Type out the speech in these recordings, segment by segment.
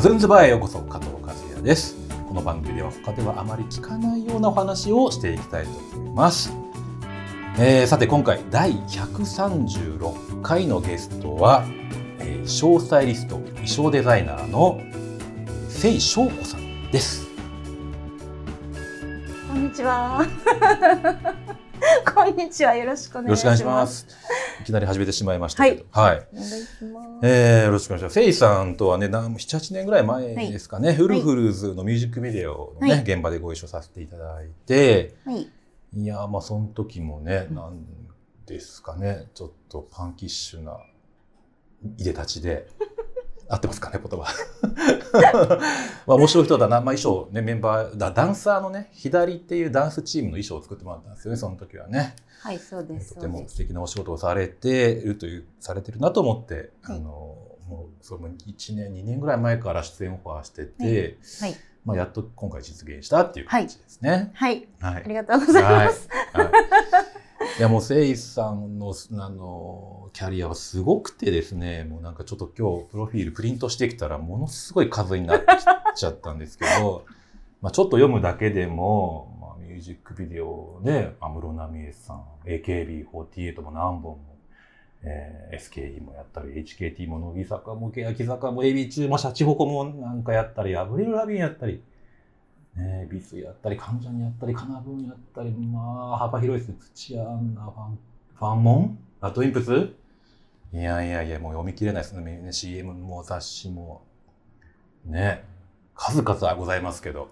カズンズバーへようこそ加藤和也です。この番組では他ではあまり聞かないようなお話をしていきたいと思います、えーさて今回第136回のゲストは、えー衣装スタイリスト衣装デザイナーのせい翔子さんです。こんにちは。こんにちは。よろしくお願いします。いします。いきなり始めてしまいましたけど。はい、お願い。えーよろしくお願いします。フェイさんとはね、なん7、8年ぐらい前ですかね、フルフルズのミュージックビデオのね、はい。現場でご一緒させていただいて、はい。いやー、まあ、その時もね、なんですかね、ちょっとパンキッシュないでたちで、合ってますかね、言葉。まあ、面白い人だな、まあ、衣装、ね、メンバーだ、ダンサーのね、左っていうダンスチームの衣装を作ってもらったんですよね、その時はね。はい、そうです。とても素敵なお仕事をされているというされてるなと思って、はいあのもうそれも1年2年ぐらい前から出演オファーしてて、はい。まあ、やっと今回実現したっていう感じですね。はい。はいありがとうございます。はいはいいやもうせいさんのあのキャリアはすごくてですねもうなんかちょっと今日プロフィールプリントしてきたらものすごい数になってきちゃったんですけど まあちょっと読むだけでも、まあ、ミュージックビデオで安室奈美恵さん AKB48 も何本も、えー SKE もやったり HKT も乃木坂も欅坂も AB 中もシャチホコもなんかやったりアブリル・ラビンやったり。ね、ビスやったり、関ジャニやったり、カナブーンやったり、まあ、幅広いですね。土屋アンナ、ファン、ファンモン？ラットインプス？いやいやいや、もう読み切れないですね。ね CM も雑誌も。ね、数々はございますけど。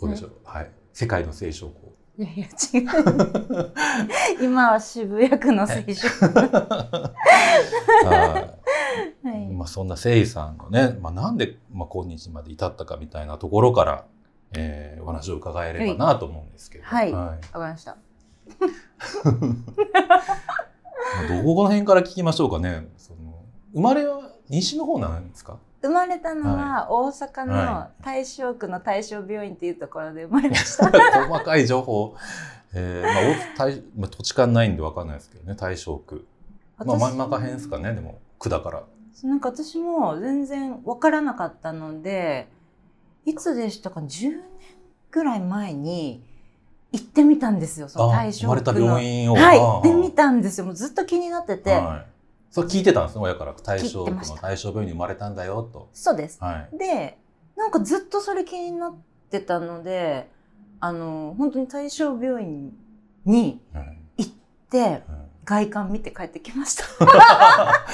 どうでしょう？はい。世界の聖書校。いやいや、違う。今は渋谷区の青春。はい。はい。まあ、そんなせいさんのね、まあ、なんで、まあ、今日まで至ったかみたいなところから、えーお話を伺えればなと思うんですけど。はいはいわかりました。まあどこの辺から聞きましょうかね。その生まれは西の方なんですか？生まれたのは大阪のは大正区の大正病院っていうところで生まれました。細かい情報。えー、まあ大大、まあ、土地勘ないんでわかんないですけどね。大正区。まあ真ん中辺ですかね。でも区だから。なんか私も全然わからなかったのでいつでしたか？10年ぐらい前に行ってみたんですよそのあ大正生まれた病院を。はいあ行ってみたんですよもうずっと気になってて、はい。それ聞いてたんですね。親から大正区の大正病院に生まれたんだよと。そうですはい。でなんかずっとそれ気になってたのであの本当に大正病院にはい行ってはい外観見て帰ってきました。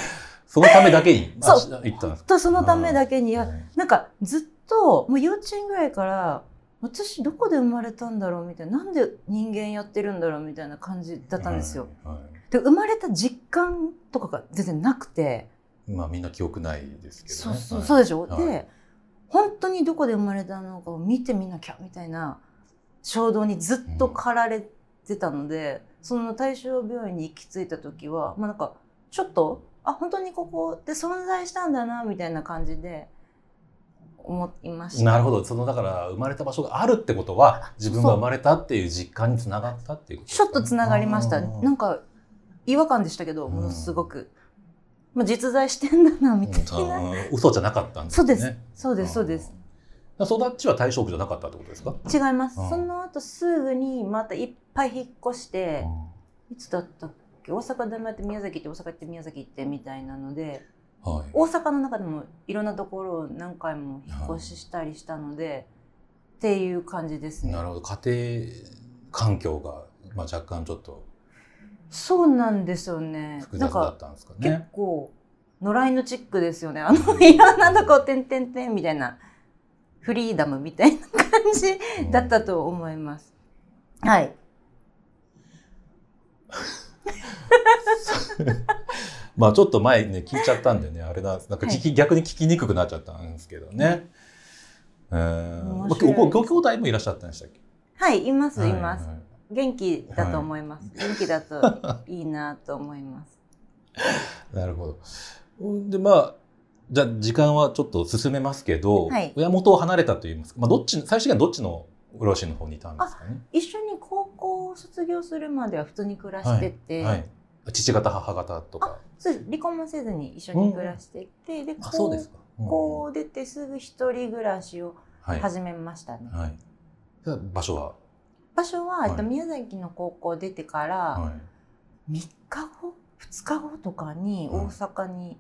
そのためだけに？あ そう。行ったんですか？とそのためだけに。いいなんかずっともう幼稚園ぐらいから私どこで生まれたんだろうみたいな。なんで人間やってるんだろうみたいな感じだったんですよ。。はいはい。で生まれた実感とかが全然なくて、まあみんな記憶ないですけどね。そうそうでしょ、はい。で本当にどこで生まれたのかを見てみなきゃみたいな衝動にずっと駆られてたので、その大正病院に行き着いた時はまあなんかちょっとあ本当にここで存在したんだなみたいな感じで思いました。なるほど。そのだから生まれた場所があるってことは自分が生まれたっていう実感につながったっていうことねちょっとつながりました。なんか違和感でしたけど、うんものすごく。まあ、実在してんだな、みたいな。うん嘘じゃなかったんですそうね。です。そうです、そうです。育ちは大正区じゃなかったってことですか？違いますうん。その後すぐにまたいっぱい引っ越して、いつだったっけ？大阪でもやって宮崎行って大阪行って宮崎行ってみたいなので、はい。大阪の中でもいろんなところを何回も引っ越ししたりしたので、っていう感じですねな。るほど。家庭環境がまあ若干ちょっとそうなんですよね。複雑だったんですか結ね。構野良犬チックですよね。あのいろんなとこてんてんてんみたいなフリーダムみたいな感じだったと思います。はい。まあちょっと前ね聞いちゃったんでねあれなんですなんか聞き、逆に聞きにくくなっちゃったんですけどね。えー、面白いごご兄弟もいらっしゃったんでしたっけ？はい、います、います。はいはい元気だと思います。元気だといいなと思います。なるほど。うんでまあじゃあ時間はちょっと進めますけど、はい。親元を離れたといいますか、まあ、どっち最終的にはどっちのご両親の方にいたんですかね。一緒に高校を卒業するまでは普通に暮らしてて、はい、父方母方とか。そう離婚もせずに一緒に暮らしてて、うですか。校を出てすぐ一人暮らしをはい。始めましたね。はい。じゃあ場所は、場所は、えっと、はい。宮崎の高校出てからはい、3日後？2日後とかにはい大阪に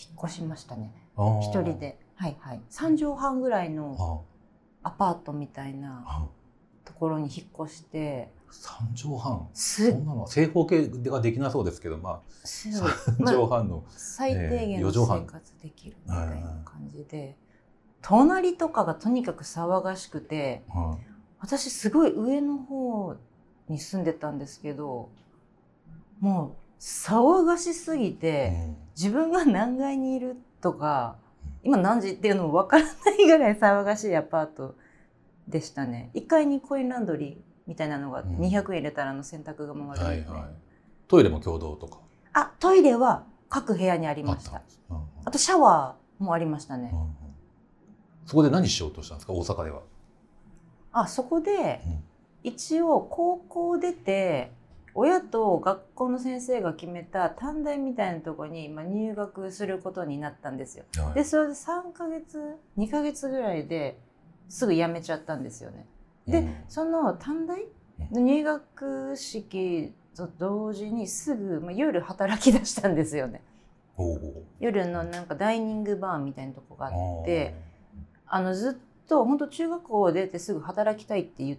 引っ越しましたね。一人。で。はいはい。3畳半ぐらいのあアパートみたいなあところに引っ越して、三畳半？すそんなの正方形ができなそうですけど、まあ、すごい。三畳半の。最低限の生活できるみたいな感じで、隣とかがとにかく騒がしくてはい私すごい上の方に住んでたんですけどもう騒がしすぎて、うん。自分が何階にいるとか今何時っていうのも分からないぐらい騒がしいアパートでしたね。1階にコインランドリーみたいなのがうん。200円入れたらあの洗濯が回るみたな、はいいはい。トイレも共同とか。あトイレは各部屋にありあました。あとシャワーもありましたね。うんうん。そこで何しようとしたんですか、大阪では。あそこでうん。一応高校出て親と学校の先生が決めた短大みたいなところにまあ入学することになったんですよ。はいでそれで3ヶ月2ヶ月ぐらいですぐ辞めちゃったんですよね。でうんその短大の入学式と同時にすぐ、まあ、夜働き出したんですよね。夜のなんかダイニングバーみたいなとこがああって。あのずっと本当中学校を出てすぐ働きたいって言っ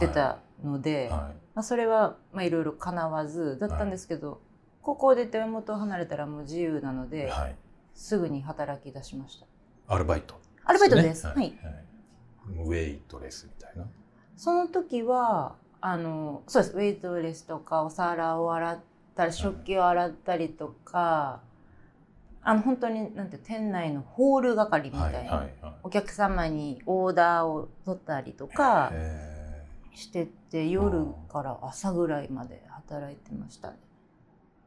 てたので、はいはいまあ、それはまあいろいろ叶わずだったんですけど、高校出て親元を離れたらもう自由なので、はい。すぐに働き出しました。アルバイト、アルバイトです。ね。はい、ウェイトレスみたいな。その時はあのそうです。ウェイトレスとかお皿を洗ったり食器を洗ったりとか、あの本当になんて店内のホール係みたいな、はいはいはい。お客様にオーダーを取ったりとか、へしてて夜から朝ぐらいまで働いてましたね。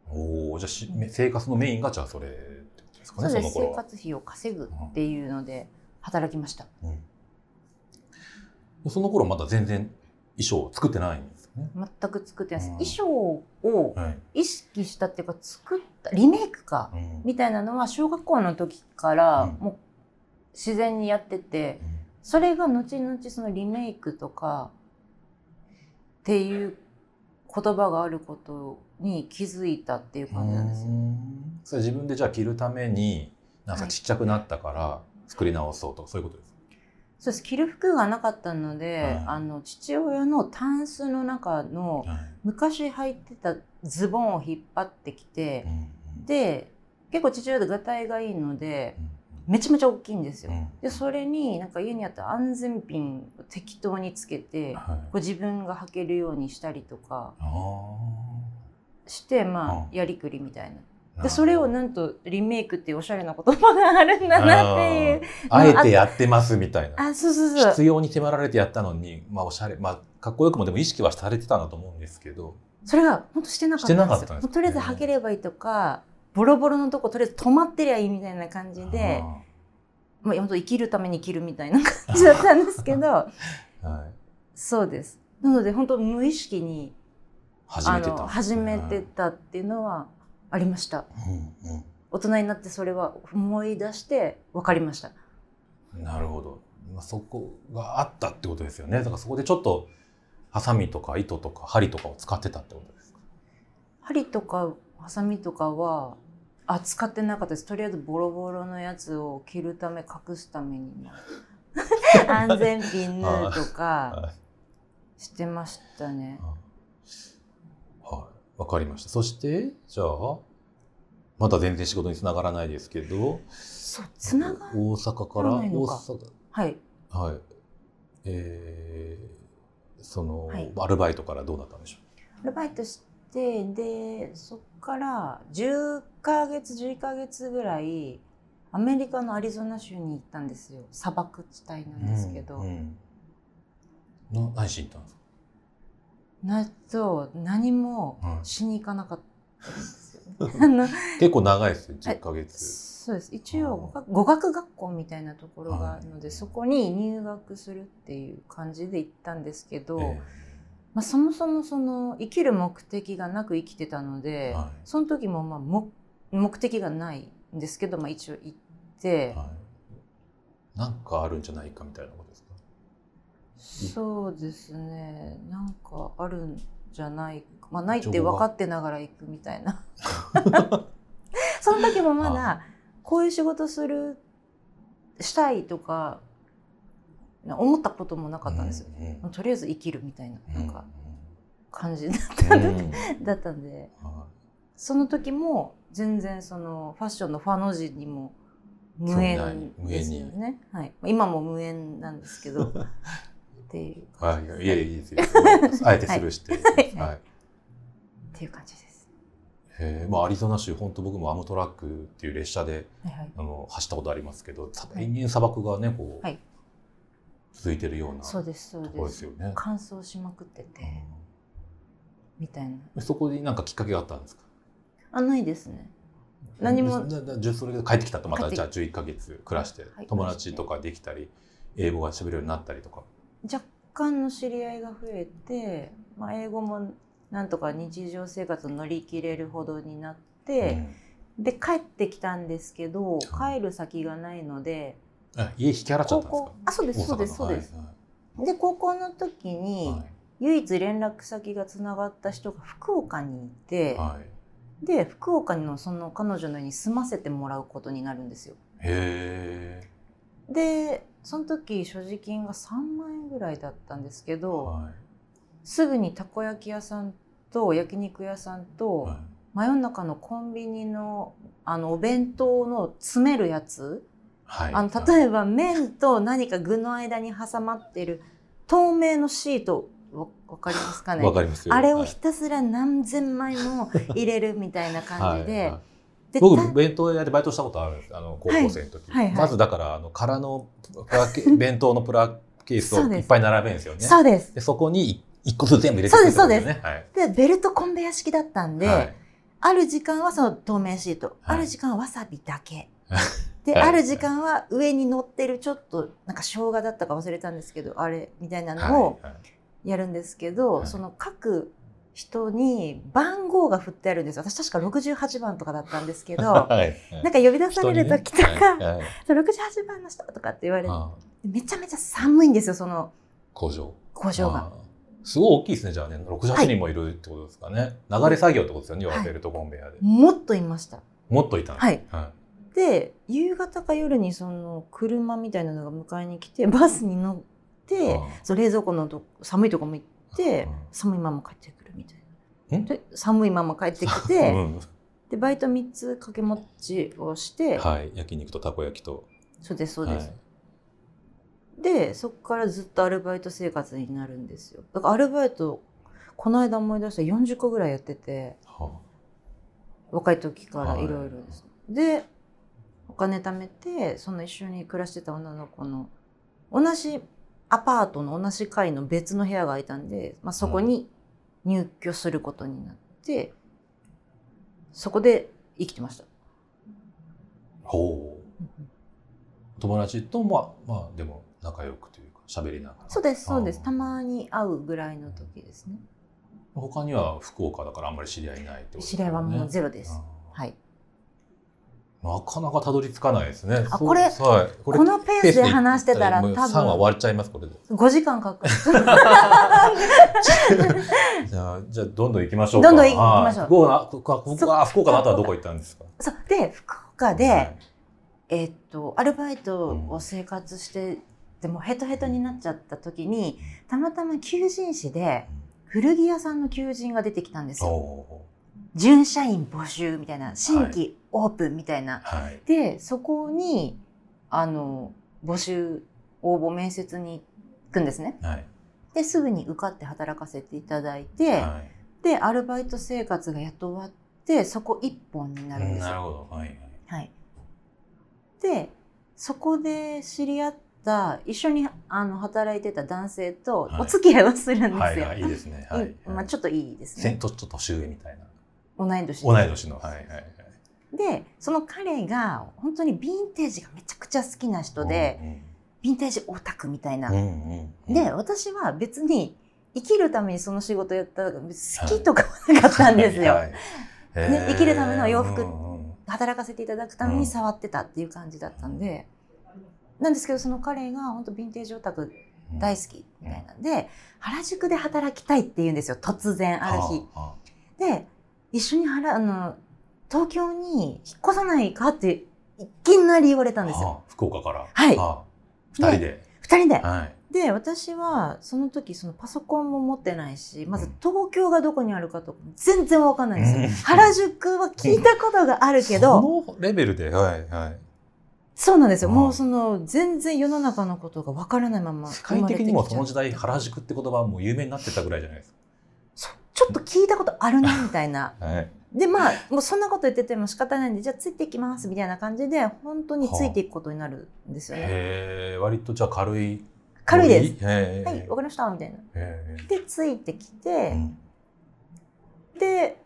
ーおお、じゃあし生活のメインがじゃあそれですかね、そうです生。活費を稼ぐっていうので働きました。うん、その頃まだ全然衣装を作ってないんですよね。全く作ってないです。うん衣装をはい。意識したっていうか作ったリメイクかうんみたいなのは小学校の時からうんもう自然にやってて、それが後々そのリメイクとかっていう言葉があることに気づいたっていう感じなんですよ。うんそれ自分でじゃあ着るためになんかはい。ちっちゃくなったから作り直そうとかそういうことですか？そうです。着る服がなかったので、はい。あの父親のタンスの中のはい。昔履いてたズボンを引っ張ってきてう、んで結構父親でがたいがいいのでうんめちゃめちゃ大きいんですよ。うんでそれになんか家にあった安全ピンを適当につけてはいこう自分が履けるようにしたりとかあしてまあうんやりくりみたいな。ーでそれをなんとリメイクっていうおしゃれな言葉があるんだなっていう。あえてやってますみたいな。あそうそうそう。必要に迫られてやったのに、まあおしゃれ、まあかっこよくもでも意識はされてたんだと思うんですけど、それが本当してなかったんですよ。してなかったんですもうとりあえず履ければいいとか、ボロボロのとことりあえず止まってりゃいいみたいな感じで、あまあ本当生きるために生きるみたいな感じだったんですけど、ー はい、そうです。なので本当無意識に始めてた始めてたっていうのはありました。うん大人になってそれは思い出して分かりました。うん、なるほど、まあ、そこがあったってことですよね。だからそこでちょっとハサミとか糸とか針とかを使ってたってことですか？針とかハサミとかはあ使ってなかったです。とりあえずボロボロのやつを着るため隠すためにも 安全ピン縫うとかはいしてましたね。はい、わかりました。そして、じゃあ、まだ全然仕事につながらないですけど、そうつながる大阪から、大阪、はい。はい。えー、その、はいアルバイトからどうなったんでしょアルバイトしてでそっから10ヶ月11ヶ月ぐらいアメリカのアリゾナ州に行ったんですよ。砂漠地帯なんうですけど、うんうん。な何しに行ったんですか？なと何もはい。しに行かなかったんですよ、結構長いですよ、10ヶ月。そうです。一応語学語学学校みたいなところがあるので、はい。そこに入学するっていう感じで行ったんですけど、えまあ、そもそもその生きる目的がなく生きてたので、はい。その時もまあ目目的がないんですけど、まあ、一応行って、はい、なんかあるんじゃないかみたいなことですか？そうですね。なんかあるんじゃないか、まあ、ないって分かってながら行くみたいな。その時もまだこういう仕事するしたいとか思ったこともなかったんです。よ、うんうん。とりあえず生きるみたいななんか感じだっうた, んだったんで。はその時も全然そのファッションのファの字にも無縁ですよね、はい、今も無縁なんですけど。っていういはいいやいやいいですよ。あえてスルーして、はい。はい。っていう感じです。へえまあ、アリゾナ州本当僕もアムトラックっていう列車ではいはい、あの走ったことありますけど延々砂漠がねこう、はい続いてるようなそうですそうでですすよね。乾燥しまくってて、みたいな。うんそこになんかきっかけがあったんですか？あないですね。何も。それで帰ってきたとまたじゃあ11ヶ月暮らしてはい。友達とかできたり英語が喋れるようになったりとか。若干の知り合いが増えて、まあ、英語もなんとか日常生活を乗り切れるほどになって、で帰ってきたんですけど帰る先がないので家引き払っちゃったんですか？高校。あそうですそうですそうです、で高校の時はいに、はい。唯一連絡先がつながった人が福岡にいて、はい。で福岡のその彼女の家に住ませてもらうことになるんですよ。へでその時所持金が3万円ぐらいだったんですけえ。ど、はすぐにたこ焼き屋さんと焼肉屋さんいと、はい。真夜中のコンビニのあのお弁当の詰めるやつ、はい。あの例えば麺と何か具の間に挟まってる透明のシートわわかりますかね？わかりますよ。あれをはいひたすら何千枚も入れるみたいな感じで、はい。はい。で僕た弁当屋でバイトしたことあるんですあの高校生の時、はいはいはいまずだからあの空の弁当のプラケースをい。っぱい並べるんですよね。そうです。でそこにい一個ずつ全部入れてくるってことね。はい。でベルトコンベヤ式だったんで、はい。ある時間はその透明シート、はい。ある時間はわさびだけ で、はい。ある時間は上に乗ってるちょっとなんか生姜だったか忘れたんですけどあれみたいなのをはいはい。やるんですけど、はい。その各人に番号が振ってあるんです。よ私確か68番とかだったんですけど はいはい。なんか呼び出される時とか、ね。はい。は いそう68番の人とかって言われてめちゃめちゃ寒いんですよその工場。工場が。すごい大きいですねじゃあね。68人もいるってことですかね、流れ作業ってことですよね、はい要はベルトコンベヤーで、もっといました。もっといたんですはい。はで夕方か夜にその車みたいなのが迎えに来てバスに乗ってああ。そう冷蔵庫のと寒いとこも行ってああ。寒いまま帰ってくるみたいんな。で寒いまま帰ってき うてん。でバイト3つ掛け持ちをして、はい。焼肉とたこ焼きと。そうですそうです。はい。でそこからずっとアルバイト生活になるんですよ。だからアルバイトこの間思い出したら40個ぐらいやってて。は若い時からはい。いろいろです。でお金貯めてその一緒に暮らしてた女の子の同じアパートの同じ階の別の部屋が空いたんで、まあ、そこに入居することになって、そこで生きてました。あほう。友達ともまあでも仲良くというか喋りながら。そうですそうです。たまに会うぐらいの時ですね。他には福岡だからあんまり知り合いないってことです知り合いはもうゼロロです。はい、なかなかたどり着かないですね。あこれはい、ここのペースで話してたら多3話終分わっちゃいますこれ。で5時間かかるじゃあじゃあどんどん行きましょうか。どんどん行きましょう。はい。福岡福岡福岡福岡の後はどこ行ったんですか？そう。で福岡で、はい。えっとアルバイトを生活して、でもヘトヘトになっちゃった時にたまたま求人誌で古着屋さんの求人が出てきたんですよ。お準社員募集みたいな新規オープンみたいな。ーはい。でそこにあの募集応募面接に行くんですね。はい。ですぐに受かって働かせていただいて、はい。でアルバイト生活がやっと終わってそこ一本になるんですよ。なるほど。はいはい。はい、でそこで知り合った一緒にあの働いてた男性とはい。お付き合いをするんですよ。はいはい。いいですね。はい。いまあ、ちょっといいですね。ちょっと年上みたいな同い年同い年の。はいはいはい。でその彼が本当にヴィンテージがめちゃくちゃ好きな人で、ヴィンテージオタクみたいな。うんうんうん。で私は別に生きるためにその仕事やった好きとかはなかったんですよ。はいはいね生きるための洋服うんうん働かせていただくために触ってたっていう感じだったんで、なんですけどその彼が本当ヴィンテージオタク大好きみたいなんで、原宿で働きたいって言うんですよ突然ある日。はで一緒に原あの東京に引っ越さないかっていきなり言われたあんですよ。はあ福岡から。はいああ二人で。二人で。はい。で私はその時そのパソコンも持ってないしまずうん東京がどこにあるかとか全然わかんないんですよ。うん原宿は聞いたことがあるけど、そのレベルで、はいはい。そうなんですよ。うんもうその全然世の中のことがわからないまま世界的にもその時代代、原宿って言葉はもう有名になってたぐらいじゃないですちょっと聞いたことあるなみたいな。か。はい。でまあもうそんなこと言ってても仕方ないんでじゃあついていきますみたいな感じで本当についていくことになるんですよね。へえ、割とじゃあ軽い。軽いです。はいわかりましたみたいな。へでついてきえて、うんで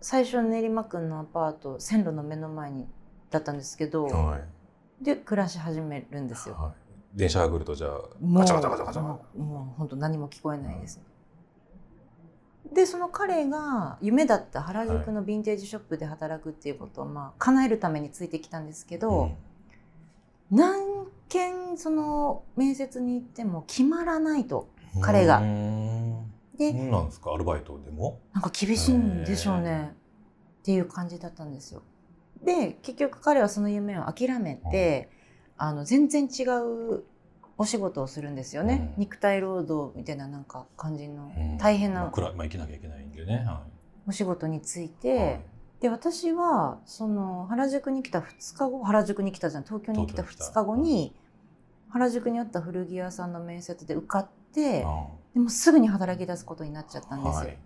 最初練馬区のアパート線路の目の前にだったんですけど、はい。で暮らし始めるんですよ。はい電車が来るとじゃあ、ガチャガチャガチャガチャ。もうもう本当何も聞こえないです。でその彼が夢だった原宿のヴィンテージショップで働くっていうことをまあ叶えるためについてきたんですけど、何件その面接に行っても決まらないとうん。彼が。でなんですか、アルバイトでも？なんか厳しいんでしょうね。っていう感じだったんですよ。で結局彼はその夢を諦めて、あの全然違うお仕事をするんですよね、うん肉体労働みたいななんか感じのうん大変なまあ、くらまあ、生きなきゃいけないんでね。はお仕事についい。て、はいで私はその原宿に来た2日後原宿に来たじゃん東京に来た東京に来た2日後に原宿にあった古着屋さんの面接で受かってあでもすぐに働き出すことになっちゃったんですよ。はい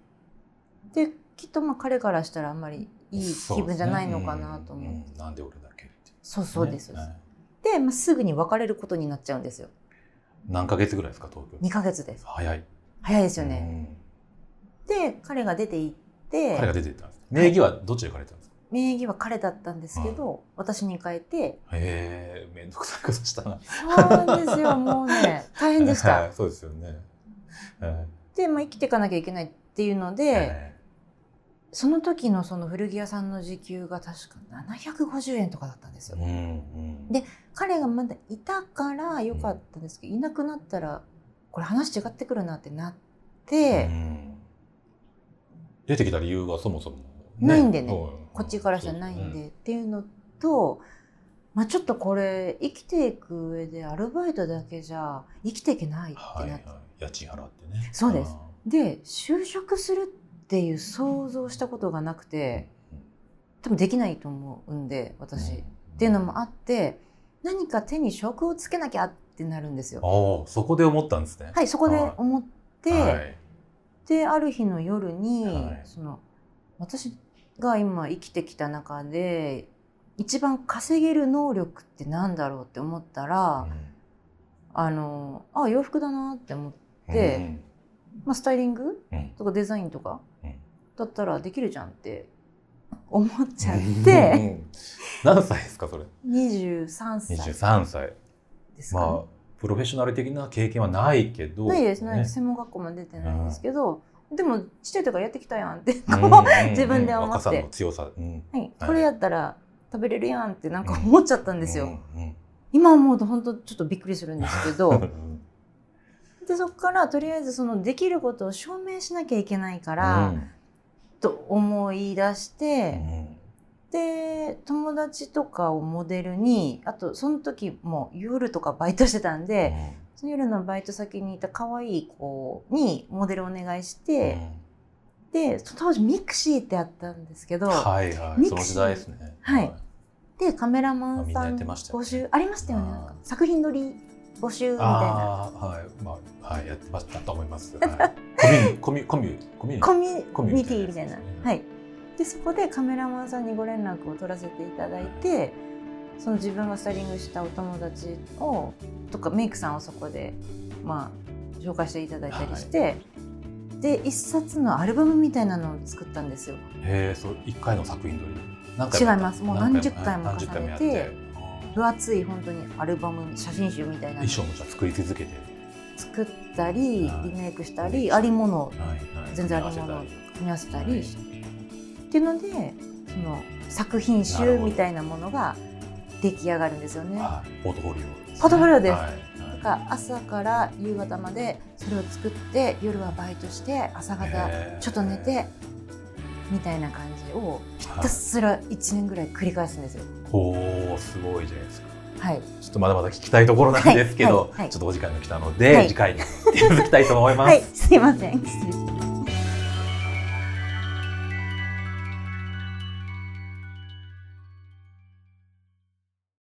できっとまあ彼からしたらあんまりいい気分じゃないのかなと思う。ねうんうんなんで俺だけって。そうそうです。ねはいで、まあ、すぐに別れることになっちゃうんですよ。何ヶ月ぐらいですか、東京？2ヶ月です。早い。早いですよね。で彼が出て行っうん。て彼が出てったんです。名義はどっちで借りたんですか？名義は彼だったんですけど、私に変えてへえ、めんどくさいことしたな。そうなんですよもうね 大変でしはた。いそうですよね。はいで、まあ、生きていかなきゃいけないっていうので、えその時のその古着屋さんの時給が確か750円とかだったんですよ。えうんうん。で彼がまだいたから良かったんですけど、いなくなったらこれ話違ってくるなってなって、うん出てきた理由がそもそも、ないんでねこっちからじゃないんで、っていうのと、まあ、ちょっとこれ生きていく上でアルバイトだけじゃ生きていけないってなって、はいはい、家賃払ってね。そうですあで就職するっていう想像したことがなくーて多分できないと思うんで私、うんっていうのもあって何か手に職をつけなきゃってなるんですよ。ああ、そこで思ったんですね。はいそこで思って、はい。である日の夜に、はい。その私が今生きてきた中で一番稼げる能力ってなんだろうって思ったら、あのあ洋服だなって思って、でまあ、スタイリングうん。うんとかデザインとかうん。だったらできるじゃんって思っちゃっうてん。何歳ですかそれ？23歳。23歳。ですかね、まあプロフェッショナル的な経験はないけど。ないですね。専門学校も出てないんですけど、でもちっちゃい時からやってきたやんってこう、うんうんうん。自分で思って。若さの強さ、うん。はい、これやったら食べれるやんってなんか思っちゃったんですよ。うんうん今思うと本当ちょっとびっくりするんですけうどん でそこからとりあえずそのできることを証明しなきゃいけないから、うん。と思い出しうて、ん。で友達とかをモデルにあとその時も夜とかバイトしてたんで、その夜のバイト先にいた可愛い子にモデルお願いしうん。て、で当時ミクシーってあったんですけど、はいはいミクシーその時代ですね。はい。でカメラマンさん募集ありましたよね。あーなんか作品撮り募集みたいな。はい。まあはいやってましたと思います、はい、コミュコミュコミュコミュニティみたいな。はい。でそこでカメラマンさんにご連絡を取らせていただいてその自分がスタイリングしたお友達をとかメイクさんをそこでまあ紹介していただいたりして、で一冊のアルバムみたいなのを作ったんですよ。へえそう一回の作品撮り。何違います。もう何十回も重ねて分厚い本当にアルバム写真集みたいなの衣装もじゃあ作り続けて。作ったりはい。リメイクしたはい。りありもの全然ありものを組み合わせたり。してっていうのでその作品集みたいなものが出来上がるんですよね。はい、ポートフォリオですね、ポートフォリオです。だから朝から夕方までそれを作って夜はバイトして朝方ちょっと寝てみたいな感じをひたすら1年ぐらい繰り返すんですよ。おーすごいじゃないですか。はい、ちょっとまだまだ聞きたいところなんですけど、はい。はい。はい。ちょっとお時間が来たので、はい。次回に続きたいと思います。はい、すいません